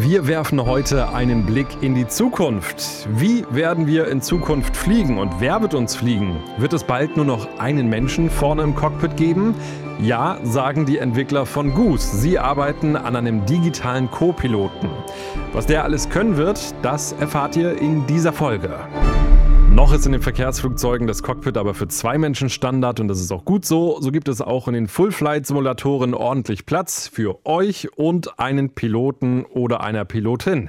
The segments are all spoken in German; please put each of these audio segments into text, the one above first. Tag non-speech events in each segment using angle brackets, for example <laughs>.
Wir werfen heute einen Blick in die Zukunft. Wie werden wir in Zukunft fliegen und wer wird uns fliegen? Wird es bald nur noch einen Menschen vorne im Cockpit geben? Ja, sagen die Entwickler von Goose. Sie arbeiten an einem digitalen Co-Piloten. Was der alles können wird, das erfahrt ihr in dieser Folge. Noch ist in den Verkehrsflugzeugen das Cockpit aber für zwei Menschen Standard und das ist auch gut so. So gibt es auch in den Full-Flight-Simulatoren ordentlich Platz für euch und einen Piloten oder einer Pilotin.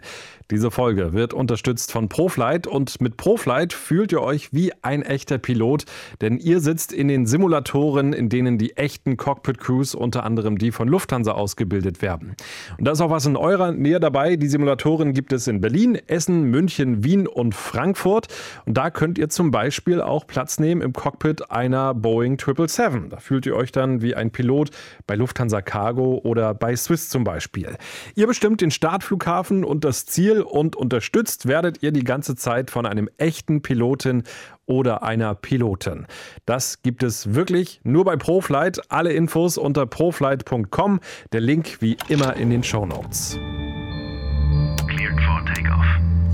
Diese Folge wird unterstützt von ProFlight und mit ProFlight fühlt ihr euch wie ein echter Pilot, denn ihr sitzt in den Simulatoren, in denen die echten Cockpit-Crews, unter anderem die von Lufthansa, ausgebildet werden. Und da ist auch was in eurer Nähe dabei. Die Simulatoren gibt es in Berlin, Essen, München, Wien und Frankfurt. Und da könnt ihr zum Beispiel auch Platz nehmen im Cockpit einer Boeing 777. Da fühlt ihr euch dann wie ein Pilot bei Lufthansa Cargo oder bei Swiss zum Beispiel. Ihr bestimmt den Startflughafen und das Ziel und unterstützt werdet ihr die ganze Zeit von einem echten Pilotin oder einer Pilotin. Das gibt es wirklich nur bei ProFlight. Alle Infos unter proflight.com. Der Link wie immer in den Show Notes.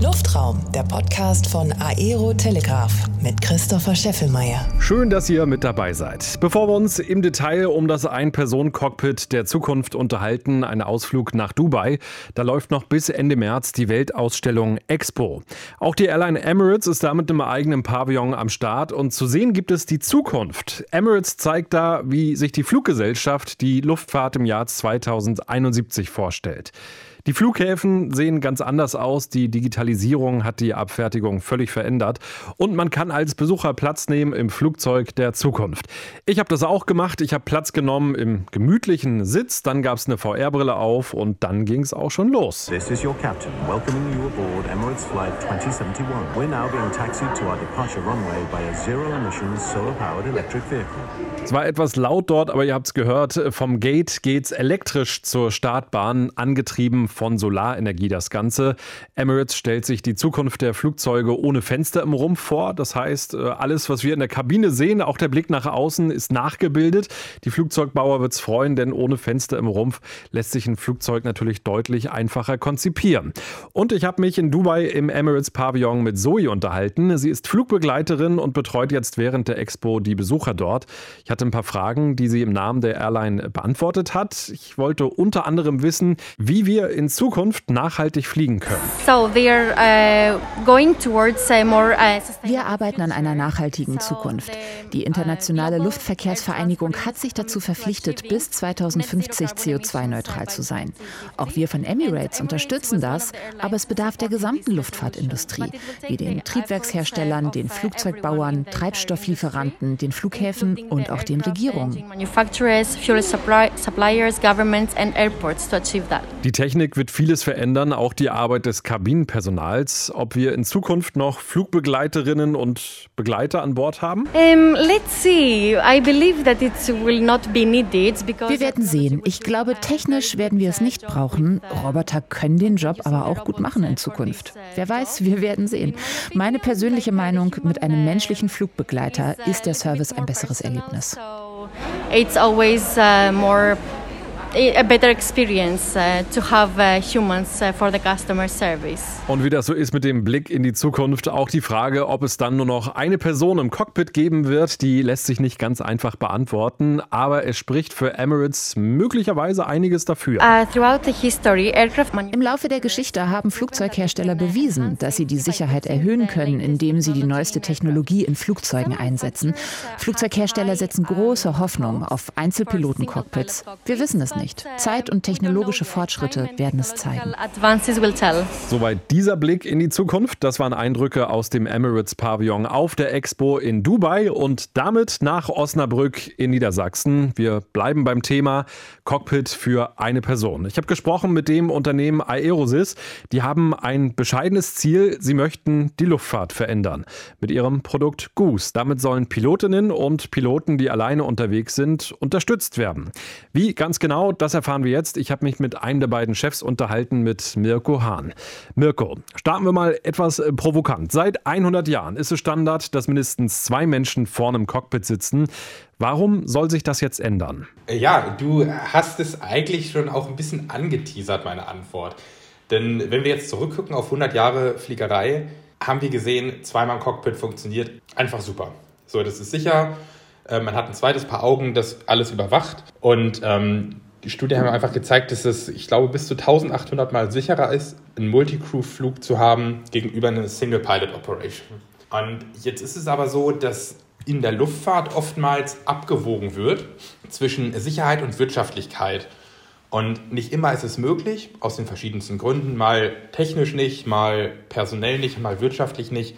Luftraum, der Podcast von Aero Telegraph mit Christopher Scheffelmeier. Schön, dass ihr mit dabei seid. Bevor wir uns im Detail um das Ein-Personen-Cockpit der Zukunft unterhalten, ein Ausflug nach Dubai, da läuft noch bis Ende März die Weltausstellung Expo. Auch die Airline Emirates ist da mit einem eigenen Pavillon am Start und zu sehen gibt es die Zukunft. Emirates zeigt da, wie sich die Fluggesellschaft die Luftfahrt im Jahr 2071 vorstellt. Die Flughäfen sehen ganz anders aus. Die Digitalisierung hat die Abfertigung völlig verändert. Und man kann als Besucher Platz nehmen im Flugzeug der Zukunft. Ich habe das auch gemacht. Ich habe Platz genommen im gemütlichen Sitz. Dann gab es eine VR-Brille auf und dann ging es auch schon los. This is your captain welcoming you aboard Emirates Flight 2071. We're now being taxied to our departure runway by a zero-emission solar-powered electric vehicle. Es war etwas laut dort, aber ihr habt es gehört. Vom Gate geht's elektrisch zur Startbahn, angetrieben von Solarenergie das Ganze. Emirates stellt sich die Zukunft der Flugzeuge ohne Fenster im Rumpf vor. Das heißt, äh, alles, was wir in der Kabine sehen, auch der Blick nach außen, ist nachgebildet. Die Flugzeugbauer wird es freuen, denn ohne Fenster im Rumpf lässt sich ein Flugzeug natürlich deutlich einfacher konzipieren. Und ich habe mich in Dubai im Emirates Pavillon mit Zoe unterhalten. Sie ist Flugbegleiterin und betreut jetzt während der Expo die Besucher dort. Ich hatte ein paar Fragen, die sie im Namen der Airline beantwortet hat. Ich wollte unter anderem wissen, wie wir in in Zukunft nachhaltig fliegen können. Uh, uh, Wir arbeiten an einer nachhaltigen Zukunft. Die Internationale Luftverkehrsvereinigung hat sich dazu verpflichtet, bis 2050 CO2-neutral zu sein. Auch wir von Emirates unterstützen das, aber es bedarf der gesamten Luftfahrtindustrie, wie den Triebwerksherstellern, den Flugzeugbauern, Treibstofflieferanten, den Flughäfen und auch den Regierungen. Die Technik wird vieles verändern, auch die Arbeit des Kabinenpersonals. Ob wir in Zukunft noch Flugbegleiterinnen und Begleiter an Bord haben? Um, let's see. I believe that it will not be needed wir werden sehen. Ich glaube, technisch werden wir es nicht brauchen. Roboter können den Job aber auch gut machen in Zukunft. Wer weiß, wir werden sehen. Meine persönliche Meinung, mit einem menschlichen Flugbegleiter ist der Service ein besseres Erlebnis. It's always uh, more a better experience uh, to have uh, humans uh, for the customer service. Und wie das so ist mit dem Blick in die Zukunft, auch die Frage, ob es dann nur noch eine Person im Cockpit geben wird, die lässt sich nicht ganz einfach beantworten, aber es spricht für Emirates möglicherweise einiges dafür. History, Im Laufe der Geschichte haben Flugzeughersteller bewiesen, dass sie die Sicherheit erhöhen können, indem sie die neueste Technologie in Flugzeugen einsetzen. Flugzeughersteller setzen große Hoffnung auf Einzelpiloten-Cockpits. Wir wissen es nicht nicht. Zeit und technologische Fortschritte werden es zeigen. Soweit dieser Blick in die Zukunft. Das waren Eindrücke aus dem Emirates Pavillon auf der Expo in Dubai und damit nach Osnabrück in Niedersachsen. Wir bleiben beim Thema Cockpit für eine Person. Ich habe gesprochen mit dem Unternehmen Aerosys. Die haben ein bescheidenes Ziel. Sie möchten die Luftfahrt verändern mit ihrem Produkt Goose. Damit sollen Pilotinnen und Piloten, die alleine unterwegs sind, unterstützt werden. Wie ganz genau, das erfahren wir jetzt. Ich habe mich mit einem der beiden Chefs unterhalten, mit Mirko Hahn. Mirko, starten wir mal etwas äh, provokant. Seit 100 Jahren ist es Standard, dass mindestens zwei Menschen vorne im Cockpit sitzen. Warum soll sich das jetzt ändern? Ja, du hast es eigentlich schon auch ein bisschen angeteasert, meine Antwort. Denn wenn wir jetzt zurückgucken auf 100 Jahre Fliegerei, haben wir gesehen, zweimal Cockpit funktioniert einfach super. So, das ist sicher. Äh, man hat ein zweites Paar Augen, das alles überwacht. Und ähm, die Studien haben einfach gezeigt, dass es, ich glaube, bis zu 1800 Mal sicherer ist, einen Multicrew-Flug zu haben gegenüber einer Single-Pilot-Operation. Und jetzt ist es aber so, dass in der Luftfahrt oftmals abgewogen wird zwischen Sicherheit und Wirtschaftlichkeit. Und nicht immer ist es möglich, aus den verschiedensten Gründen, mal technisch nicht, mal personell nicht, mal wirtschaftlich nicht,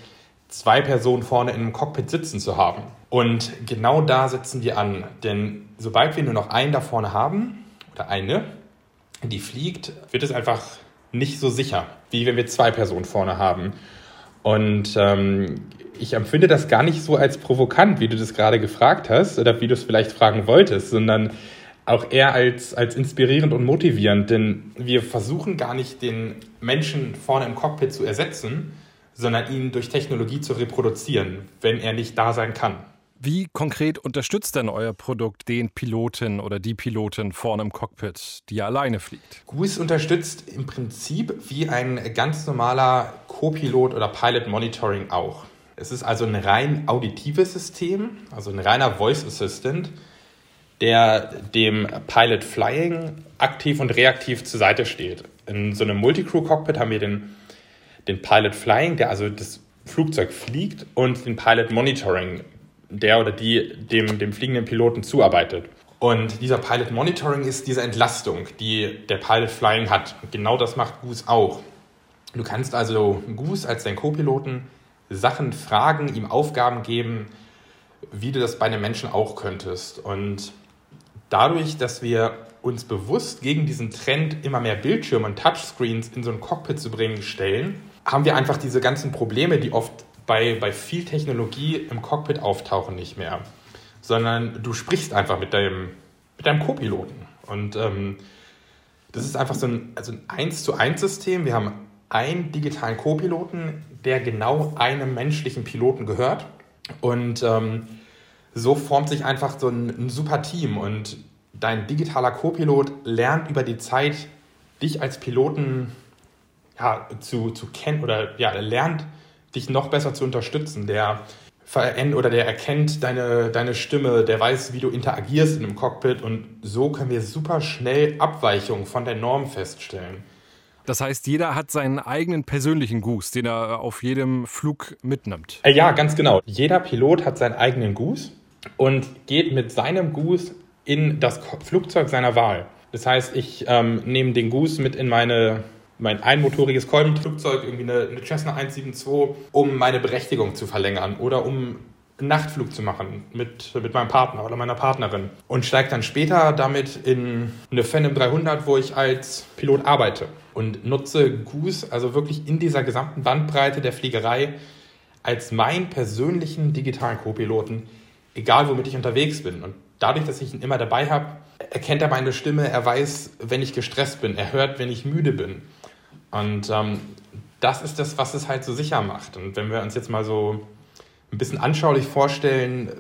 zwei Personen vorne in einem Cockpit sitzen zu haben. Und genau da setzen wir an. Denn sobald wir nur noch einen da vorne haben, oder eine, die fliegt, wird es einfach nicht so sicher, wie wenn wir zwei Personen vorne haben. Und ähm, ich empfinde das gar nicht so als provokant, wie du das gerade gefragt hast oder wie du es vielleicht fragen wolltest, sondern auch eher als, als inspirierend und motivierend, denn wir versuchen gar nicht den Menschen vorne im Cockpit zu ersetzen, sondern ihn durch Technologie zu reproduzieren, wenn er nicht da sein kann. Wie konkret unterstützt denn euer Produkt den Piloten oder die Pilotin vorne im Cockpit, die ja alleine fliegt? GUIS unterstützt im Prinzip wie ein ganz normaler Co-Pilot oder Pilot Monitoring auch. Es ist also ein rein auditives System, also ein reiner Voice Assistant, der dem Pilot Flying aktiv und reaktiv zur Seite steht. In so einem Multicrew-Cockpit haben wir den, den Pilot Flying, der also das Flugzeug fliegt, und den Pilot Monitoring, der oder die dem, dem fliegenden Piloten zuarbeitet. Und dieser Pilot Monitoring ist diese Entlastung, die der Pilot Flying hat. Und genau das macht Goose auch. Du kannst also Goose als dein Co-Piloten Sachen fragen, ihm Aufgaben geben, wie du das bei einem Menschen auch könntest. Und dadurch, dass wir uns bewusst gegen diesen Trend, immer mehr Bildschirme und Touchscreens in so ein Cockpit zu bringen, stellen, haben wir einfach diese ganzen Probleme, die oft bei, bei viel Technologie im Cockpit auftauchen, nicht mehr. Sondern du sprichst einfach mit deinem, mit deinem Co-Piloten. Und ähm, das ist einfach so ein, also ein 1 zu 1 System. Wir haben einen digitalen Co-Piloten, der genau einem menschlichen Piloten gehört. Und ähm, so formt sich einfach so ein, ein super Team. Und dein digitaler Co-Pilot lernt über die Zeit, dich als Piloten ja, zu, zu kennen oder ja, lernt, dich noch besser zu unterstützen. Der oder der erkennt deine, deine Stimme, der weiß, wie du interagierst in einem Cockpit und so können wir super schnell Abweichungen von der Norm feststellen. Das heißt, jeder hat seinen eigenen persönlichen Goose, den er auf jedem Flug mitnimmt. Äh, ja, ganz genau. Jeder Pilot hat seinen eigenen Goose und geht mit seinem Goose in das Flugzeug seiner Wahl. Das heißt, ich ähm, nehme den Goose mit in meine, mein einmotoriges Kolbenflugzeug, irgendwie eine, eine Cessna 172, um meine Berechtigung zu verlängern oder um einen Nachtflug zu machen mit, mit meinem Partner oder meiner Partnerin und steige dann später damit in eine Phantom 300, wo ich als Pilot arbeite und nutze Goose also wirklich in dieser gesamten Bandbreite der Fliegerei als meinen persönlichen digitalen Co-Piloten, egal womit ich unterwegs bin. Und dadurch, dass ich ihn immer dabei habe, erkennt er meine Stimme, er weiß, wenn ich gestresst bin, er hört, wenn ich müde bin. Und ähm, das ist das, was es halt so sicher macht. Und wenn wir uns jetzt mal so ein bisschen anschaulich vorstellen,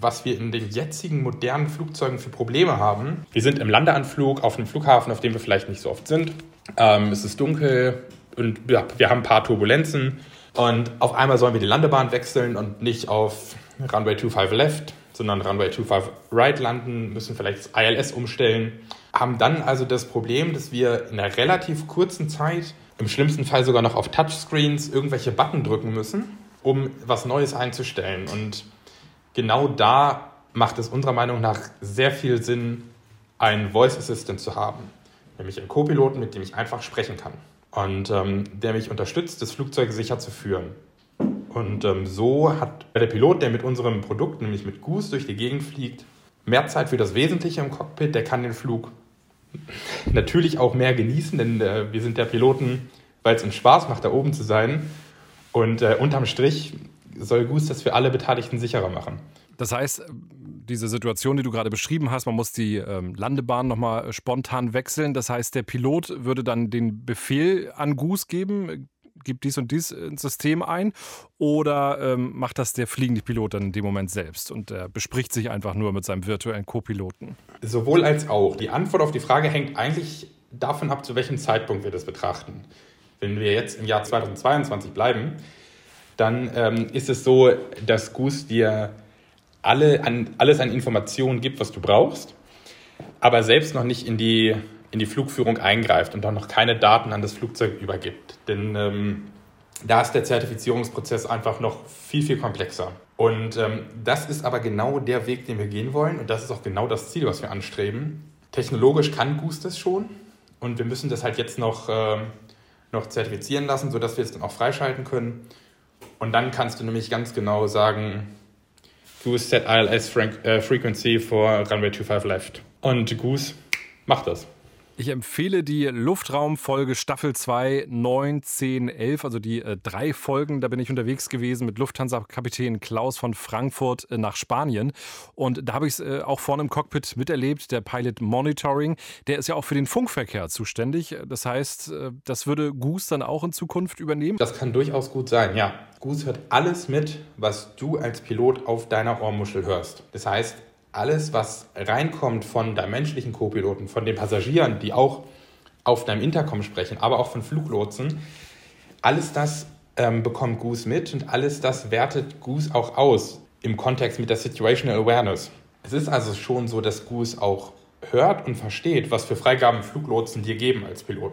was wir in den jetzigen modernen Flugzeugen für Probleme haben. Wir sind im Landeanflug auf einem Flughafen, auf dem wir vielleicht nicht so oft sind. Ähm, es ist dunkel und ja, wir haben ein paar Turbulenzen. Und auf einmal sollen wir die Landebahn wechseln und nicht auf Runway 25 Left, sondern Runway 25 Right landen, müssen vielleicht das ILS umstellen. Haben dann also das Problem, dass wir in einer relativ kurzen Zeit, im schlimmsten Fall sogar noch auf Touchscreens, irgendwelche Button drücken müssen, um was Neues einzustellen. Und genau da macht es unserer Meinung nach sehr viel Sinn, einen Voice Assistant zu haben nämlich einen Co-Piloten, mit dem ich einfach sprechen kann und ähm, der mich unterstützt, das Flugzeug sicher zu führen. Und ähm, so hat der Pilot, der mit unserem Produkt, nämlich mit Goose, durch die Gegend fliegt, mehr Zeit für das Wesentliche im Cockpit. Der kann den Flug natürlich auch mehr genießen, denn äh, wir sind der Piloten, weil es uns Spaß macht, da oben zu sein. Und äh, unterm Strich soll Goose das für alle Beteiligten sicherer machen. Das heißt, diese Situation, die du gerade beschrieben hast, man muss die ähm, Landebahn nochmal spontan wechseln. Das heißt, der Pilot würde dann den Befehl an Goose geben, gibt dies und dies ins System ein oder ähm, macht das der fliegende Pilot dann in dem Moment selbst und er bespricht sich einfach nur mit seinem virtuellen Co-Piloten? Sowohl als auch. Die Antwort auf die Frage hängt eigentlich davon ab, zu welchem Zeitpunkt wir das betrachten. Wenn wir jetzt im Jahr 2022 bleiben, dann ähm, ist es so, dass Goose dir alle an, alles an Informationen gibt, was du brauchst, aber selbst noch nicht in die, in die Flugführung eingreift und auch noch keine Daten an das Flugzeug übergibt. Denn ähm, da ist der Zertifizierungsprozess einfach noch viel, viel komplexer. Und ähm, das ist aber genau der Weg, den wir gehen wollen. Und das ist auch genau das Ziel, was wir anstreben. Technologisch kann Goose das schon. Und wir müssen das halt jetzt noch, äh, noch zertifizieren lassen, sodass wir es dann auch freischalten können. Und dann kannst du nämlich ganz genau sagen, Goose set ILS äh, frequency for runway 25 left. Und Goose macht das. Ich empfehle die Luftraumfolge Staffel 2, 9, 10, 11, also die äh, drei Folgen. Da bin ich unterwegs gewesen mit Lufthansa-Kapitän Klaus von Frankfurt äh, nach Spanien. Und da habe ich es äh, auch vorne im Cockpit miterlebt, der Pilot Monitoring. Der ist ja auch für den Funkverkehr zuständig. Das heißt, äh, das würde Goose dann auch in Zukunft übernehmen? Das kann durchaus gut sein, ja. Goose hört alles mit, was du als Pilot auf deiner Ohrmuschel hörst. Das heißt, alles, was reinkommt von deinem menschlichen Co-Piloten, von den Passagieren, die auch auf deinem Intercom sprechen, aber auch von Fluglotsen, alles das ähm, bekommt Goose mit und alles das wertet Goose auch aus im Kontext mit der Situational Awareness. Es ist also schon so, dass Goose auch hört und versteht, was für Freigaben Fluglotsen dir geben als Pilot.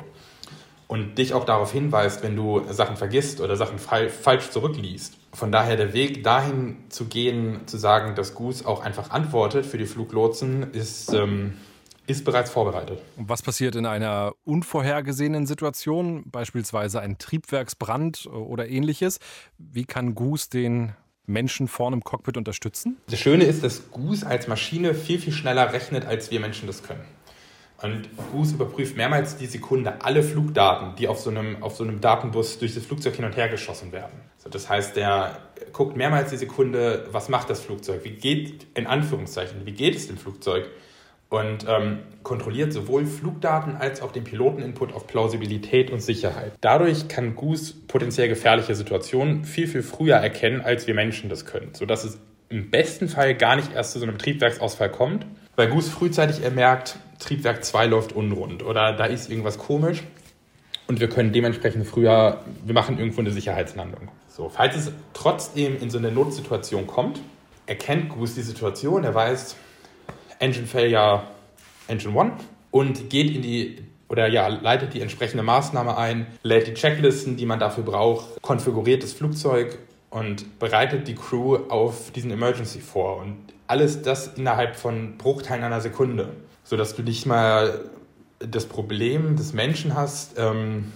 Und dich auch darauf hinweist, wenn du Sachen vergisst oder Sachen falsch zurückliest. Von daher der Weg dahin zu gehen, zu sagen, dass Goose auch einfach antwortet für die Fluglotsen, ist, ähm, ist bereits vorbereitet. Und was passiert in einer unvorhergesehenen Situation, beispielsweise ein Triebwerksbrand oder ähnliches? Wie kann Goose den Menschen vorne im Cockpit unterstützen? Das Schöne ist, dass Goose als Maschine viel, viel schneller rechnet, als wir Menschen das können. Und Goose überprüft mehrmals die Sekunde alle Flugdaten, die auf so einem, auf so einem Datenbus durch das Flugzeug hin und her geschossen werden. So, das heißt, der guckt mehrmals die Sekunde, was macht das Flugzeug, wie geht, in Anführungszeichen, wie geht es dem Flugzeug und ähm, kontrolliert sowohl Flugdaten als auch den Piloteninput auf Plausibilität und Sicherheit. Dadurch kann Goose potenziell gefährliche Situationen viel, viel früher erkennen, als wir Menschen das können, sodass es im besten Fall gar nicht erst zu so einem Triebwerksausfall kommt, weil Goose frühzeitig ermerkt, Triebwerk 2 läuft unrund oder da ist irgendwas komisch und wir können dementsprechend früher, wir machen irgendwo eine Sicherheitslandung. So, falls es trotzdem in so eine Notsituation kommt, erkennt Goose die Situation, er weiß, Engine Failure, Engine 1 und geht in die oder ja, leitet die entsprechende Maßnahme ein, lädt die Checklisten, die man dafür braucht, konfiguriert das Flugzeug und bereitet die Crew auf diesen Emergency vor. Und alles das innerhalb von Bruchteilen einer Sekunde sodass du nicht mal das Problem des Menschen hast, ähm,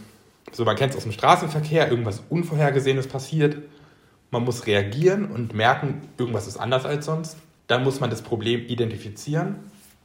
so man kennt es aus dem Straßenverkehr, irgendwas Unvorhergesehenes passiert, man muss reagieren und merken, irgendwas ist anders als sonst. Dann muss man das Problem identifizieren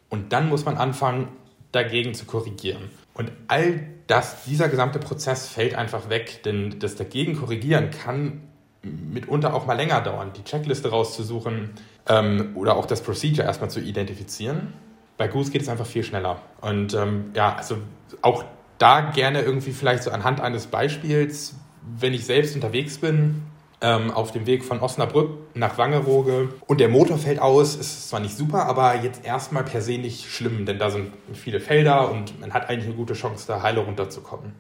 und dann muss man anfangen, dagegen zu korrigieren. Und all das, dieser gesamte Prozess fällt einfach weg, denn das dagegen korrigieren kann mitunter auch mal länger dauern, die Checkliste rauszusuchen ähm, oder auch das Procedure erstmal zu identifizieren. Bei Goose geht es einfach viel schneller. Und ähm, ja, also auch da gerne irgendwie vielleicht so anhand eines Beispiels, wenn ich selbst unterwegs bin, ähm, auf dem Weg von Osnabrück nach Wangerooge und der Motor fällt aus, ist zwar nicht super, aber jetzt erstmal per se nicht schlimm, denn da sind viele Felder und man hat eigentlich eine gute Chance, da heile runterzukommen.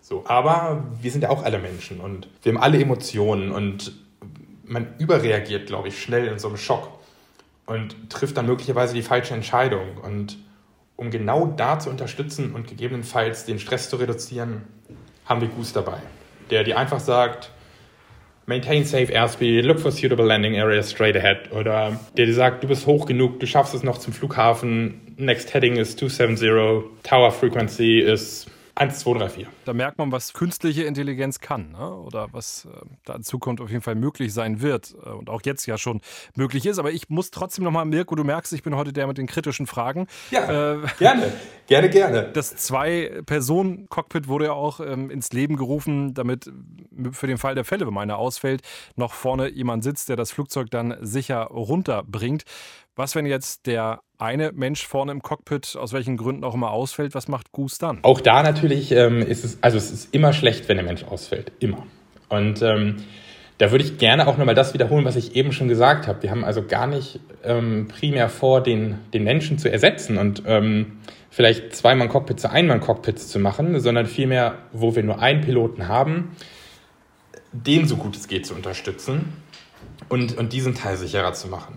So, aber wir sind ja auch alle Menschen und wir haben alle Emotionen und man überreagiert, glaube ich, schnell in so einem Schock und trifft dann möglicherweise die falsche Entscheidung. Und um genau da zu unterstützen und gegebenenfalls den Stress zu reduzieren, haben wir Goose dabei, der dir einfach sagt, maintain safe airspeed, look for suitable landing areas straight ahead. Oder der dir sagt, du bist hoch genug, du schaffst es noch zum Flughafen, next heading is 270, tower frequency is 1, 2, 3, 4. Da merkt man, was künstliche Intelligenz kann ne? oder was äh, da in Zukunft auf jeden Fall möglich sein wird äh, und auch jetzt ja schon möglich ist. Aber ich muss trotzdem nochmal, Mirko, du merkst, ich bin heute der mit den kritischen Fragen. Ja, äh, <laughs> gerne, gerne, gerne. Das Zwei-Personen-Cockpit wurde ja auch ähm, ins Leben gerufen, damit für den Fall der Fälle, wenn einer ausfällt, noch vorne jemand sitzt, der das Flugzeug dann sicher runterbringt. Was, wenn jetzt der eine Mensch vorne im Cockpit aus welchen Gründen auch immer ausfällt, was macht Goose dann? Auch da natürlich ähm, ist es, also es ist immer schlecht, wenn der Mensch ausfällt. Immer. Und ähm, Da würde ich gerne auch nochmal das wiederholen, was ich eben schon gesagt habe. Wir haben also gar nicht ähm, primär vor, den, den Menschen zu ersetzen und ähm, vielleicht zweimal Cockpit zu einmal Cockpits zu machen, sondern vielmehr, wo wir nur einen Piloten haben, den so gut es geht zu unterstützen und, und diesen Teil sicherer zu machen.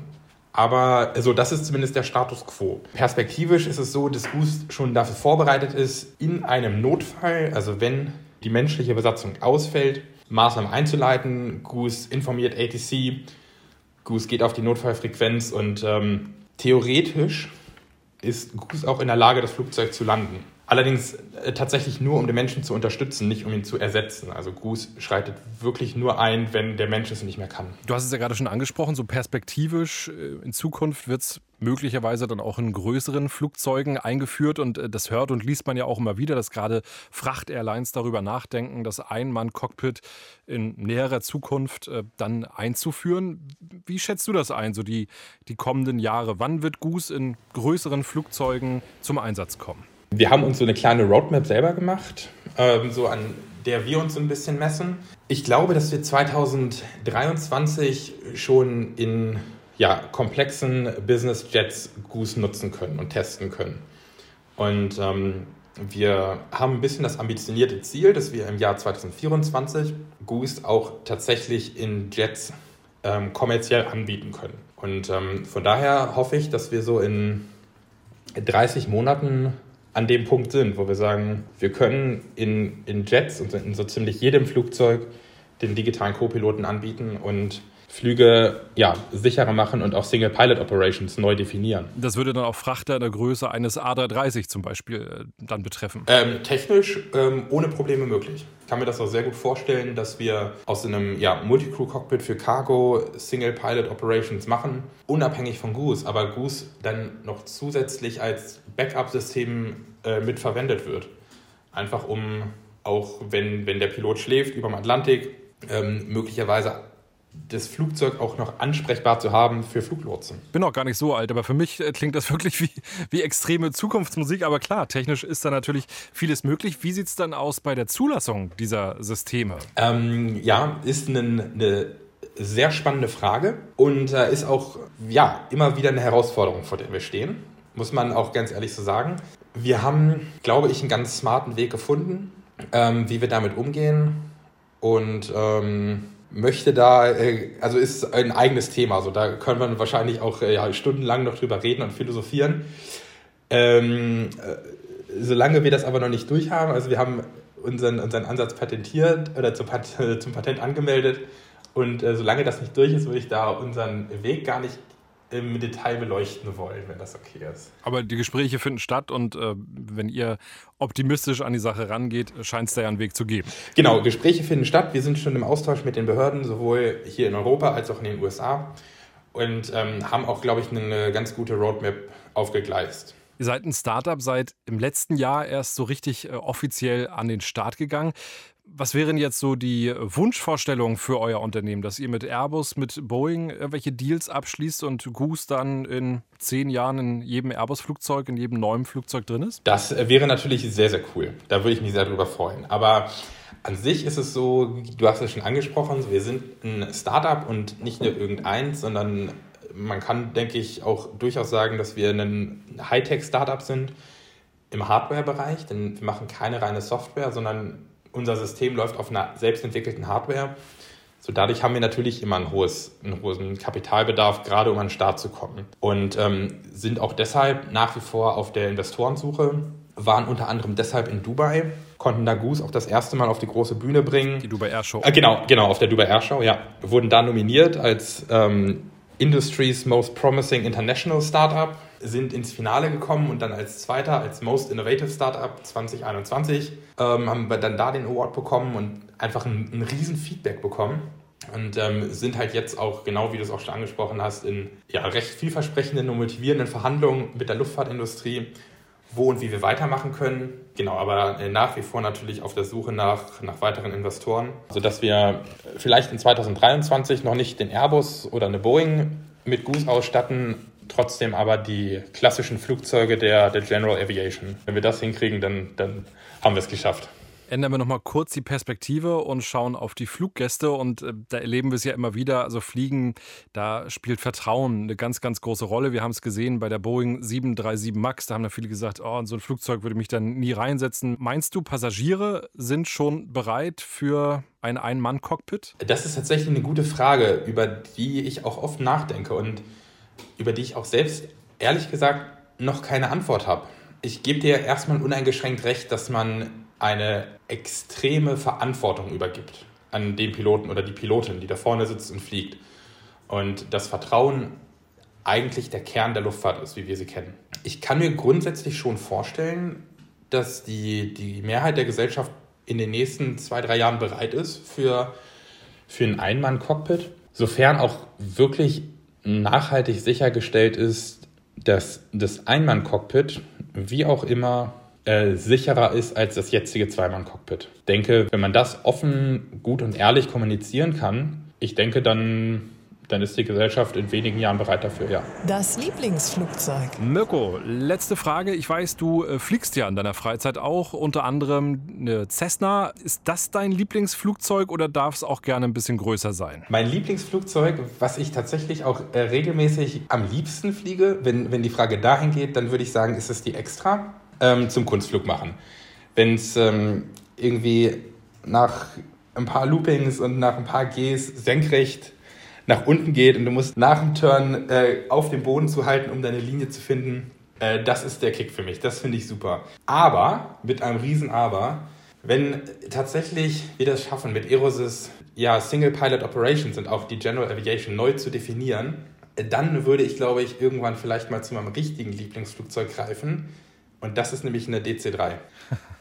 Aber also das ist zumindest der Status quo. Perspektivisch ist es so, dass Goose schon dafür vorbereitet ist, in einem Notfall, also wenn die menschliche Besatzung ausfällt, Maßnahmen einzuleiten. Goose informiert ATC, Goose geht auf die Notfallfrequenz und ähm, theoretisch ist Goose auch in der Lage, das Flugzeug zu landen. Allerdings äh, tatsächlich nur, um den Menschen zu unterstützen, nicht um ihn zu ersetzen. Also Goose schreitet wirklich nur ein, wenn der Mensch es nicht mehr kann. Du hast es ja gerade schon angesprochen, so perspektivisch äh, in Zukunft wird es möglicherweise dann auch in größeren Flugzeugen eingeführt. Und äh, das hört und liest man ja auch immer wieder, dass gerade Fracht-Airlines darüber nachdenken, das Ein-Mann-Cockpit in näherer Zukunft dann einzuführen. Wie schätzt du das ein, so die, die kommenden Jahre? Wann wird Goose in größeren Flugzeugen zum Einsatz kommen? Wir haben uns so eine kleine Roadmap selber gemacht, ähm, so an der wir uns so ein bisschen messen. Ich glaube, dass wir 2023 schon in ja, komplexen Business Jets Goose nutzen können und testen können. Und ähm, wir haben ein bisschen das ambitionierte Ziel, dass wir im Jahr 2024 Goose auch tatsächlich in Jets ähm, kommerziell anbieten können. Und ähm, von daher hoffe ich, dass wir so in 30 Monaten an dem Punkt sind, wo wir sagen, wir können in, in Jets und in so ziemlich jedem Flugzeug den digitalen Co-Piloten anbieten und Flüge ja, sicherer machen und auch Single Pilot Operations neu definieren. Das würde dann auch Frachter der Größe eines A330 zum Beispiel äh, dann betreffen? Ähm, technisch ähm, ohne Probleme möglich. Ich kann mir das auch sehr gut vorstellen, dass wir aus einem ja, Multicrew-Cockpit für Cargo Single Pilot Operations machen, unabhängig von Goose, aber Goose dann noch zusätzlich als Backup-System äh, mitverwendet wird. Einfach um auch, wenn, wenn der Pilot schläft über dem Atlantik, ähm, möglicherweise das Flugzeug auch noch ansprechbar zu haben für Fluglotsen. Bin auch gar nicht so alt, aber für mich äh, klingt das <laughs> wirklich wie, wie extreme Zukunftsmusik. Aber klar, technisch ist da natürlich vieles möglich. Wie sieht es dann aus bei der Zulassung dieser Systeme? Ähm, ja, ist eine, eine sehr spannende Frage und äh, ist auch ja, immer wieder eine Herausforderung, vor der wir stehen. Muss man auch ganz ehrlich so sagen. Wir haben, glaube ich, einen ganz smarten Weg gefunden, ähm, wie wir damit umgehen. Und ähm, möchte da, äh, also ist ein eigenes Thema, also da können wir wahrscheinlich auch äh, ja, stundenlang noch drüber reden und philosophieren. Ähm, äh, solange wir das aber noch nicht durchhaben, also wir haben unseren, unseren Ansatz patentiert oder zum, <laughs> zum Patent angemeldet und äh, solange das nicht durch ist, würde ich da unseren Weg gar nicht im Detail beleuchten wollen, wenn das okay ist. Aber die Gespräche finden statt und äh, wenn ihr optimistisch an die Sache rangeht, scheint es da ja einen Weg zu geben. Genau, Gespräche finden statt. Wir sind schon im Austausch mit den Behörden, sowohl hier in Europa als auch in den USA und ähm, haben auch, glaube ich, eine ganz gute Roadmap aufgegleist. Ihr seid ein Startup, seid im letzten Jahr erst so richtig äh, offiziell an den Start gegangen. Was wären jetzt so die Wunschvorstellungen für euer Unternehmen, dass ihr mit Airbus, mit Boeing irgendwelche Deals abschließt und Goose dann in zehn Jahren in jedem Airbus-Flugzeug, in jedem neuen Flugzeug drin ist? Das wäre natürlich sehr, sehr cool. Da würde ich mich sehr drüber freuen. Aber an sich ist es so, du hast es schon angesprochen, wir sind ein Startup und nicht nur irgendeins, sondern man kann, denke ich, auch durchaus sagen, dass wir ein Hightech-Startup sind im Hardware-Bereich, denn wir machen keine reine Software, sondern unser System läuft auf einer selbstentwickelten Hardware. So dadurch haben wir natürlich immer ein hohes, einen hohen Kapitalbedarf, gerade um an den Start zu kommen. Und ähm, sind auch deshalb nach wie vor auf der Investorensuche, waren unter anderem deshalb in Dubai, konnten da Goose auch das erste Mal auf die große Bühne bringen. Die Dubai Air Show. Äh, genau, genau, auf der Dubai Air Show, ja. Wurden da nominiert als ähm, Industry's Most Promising International Startup sind ins Finale gekommen und dann als Zweiter, als Most Innovative Startup 2021, ähm, haben wir dann da den Award bekommen und einfach ein, ein riesen Feedback bekommen. Und ähm, sind halt jetzt auch, genau wie du es auch schon angesprochen hast, in ja, recht vielversprechenden und motivierenden Verhandlungen mit der Luftfahrtindustrie, wo und wie wir weitermachen können. Genau, aber äh, nach wie vor natürlich auf der Suche nach, nach weiteren Investoren, sodass wir vielleicht in 2023 noch nicht den Airbus oder eine Boeing mit Goose ausstatten, trotzdem aber die klassischen Flugzeuge der, der General Aviation. Wenn wir das hinkriegen, dann, dann haben wir es geschafft. Ändern wir nochmal kurz die Perspektive und schauen auf die Fluggäste. Und äh, da erleben wir es ja immer wieder. Also Fliegen, da spielt Vertrauen eine ganz, ganz große Rolle. Wir haben es gesehen bei der Boeing 737 MAX. Da haben da viele gesagt, oh, in so ein Flugzeug würde ich mich dann nie reinsetzen. Meinst du, Passagiere sind schon bereit für ein Ein-Mann-Cockpit? Das ist tatsächlich eine gute Frage, über die ich auch oft nachdenke und über die ich auch selbst ehrlich gesagt noch keine Antwort habe. Ich gebe dir erstmal uneingeschränkt recht, dass man eine extreme Verantwortung übergibt an den Piloten oder die Pilotin, die da vorne sitzt und fliegt. Und das Vertrauen eigentlich der Kern der Luftfahrt ist, wie wir sie kennen. Ich kann mir grundsätzlich schon vorstellen, dass die, die Mehrheit der Gesellschaft in den nächsten zwei, drei Jahren bereit ist für, für ein Einmann-Cockpit, sofern auch wirklich nachhaltig sichergestellt ist, dass das Einmann-Cockpit, wie auch immer, äh, sicherer ist als das jetzige Zweimann-Cockpit. Ich denke, wenn man das offen, gut und ehrlich kommunizieren kann, ich denke, dann dann ist die Gesellschaft in wenigen Jahren bereit dafür, ja. Das Lieblingsflugzeug. Mirko, letzte Frage. Ich weiß, du äh, fliegst ja in deiner Freizeit auch, unter anderem eine Cessna. Ist das dein Lieblingsflugzeug oder darf es auch gerne ein bisschen größer sein? Mein Lieblingsflugzeug, was ich tatsächlich auch äh, regelmäßig am liebsten fliege, wenn, wenn die Frage dahin geht, dann würde ich sagen, ist es die Extra ähm, zum Kunstflug machen. Wenn es ähm, irgendwie nach ein paar Loopings und nach ein paar Gs senkrecht nach unten geht und du musst nach dem Turn äh, auf dem Boden zu halten, um deine Linie zu finden. Äh, das ist der Kick für mich. Das finde ich super. Aber, mit einem riesen Aber, wenn tatsächlich wir das schaffen, mit Aerosys ja, Single Pilot Operations und auch die General Aviation neu zu definieren, dann würde ich, glaube ich, irgendwann vielleicht mal zu meinem richtigen Lieblingsflugzeug greifen. Und das ist nämlich eine DC-3.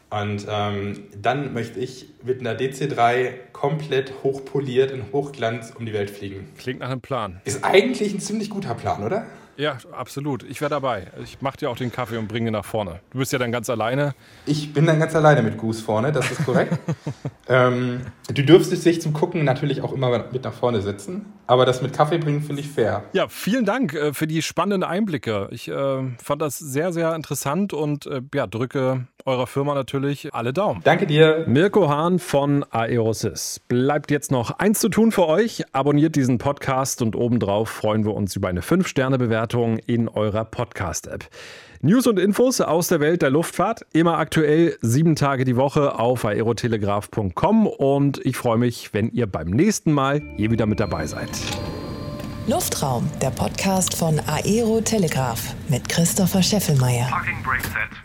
Und ähm, dann möchte ich mit einer DC-3 komplett hochpoliert in Hochglanz um die Welt fliegen. Klingt nach einem Plan. Ist eigentlich ein ziemlich guter Plan, oder? Ja, absolut. Ich wäre dabei. Ich mache dir auch den Kaffee und bringe ihn nach vorne. Du bist ja dann ganz alleine. Ich bin dann ganz alleine mit Goose vorne, das ist korrekt. <laughs> ähm, du dürftest dich zum Gucken natürlich auch immer mit nach vorne setzen. Aber das mit Kaffee bringen finde ich fair. Ja, vielen Dank äh, für die spannenden Einblicke. Ich äh, fand das sehr, sehr interessant und äh, ja, drücke eurer Firma natürlich alle Daumen. Danke dir. Mirko Hahn von Aerosys. Bleibt jetzt noch eins zu tun für euch. Abonniert diesen Podcast und obendrauf freuen wir uns über eine 5-Sterne-Bewertung in eurer Podcast-App. News und Infos aus der Welt der Luftfahrt, immer aktuell, sieben Tage die Woche auf aerotelegraph.com und ich freue mich, wenn ihr beim nächsten Mal hier wieder mit dabei seid. Luftraum, der Podcast von Aero Telegraph mit Christopher Scheffelmeier. Parking Brake Set.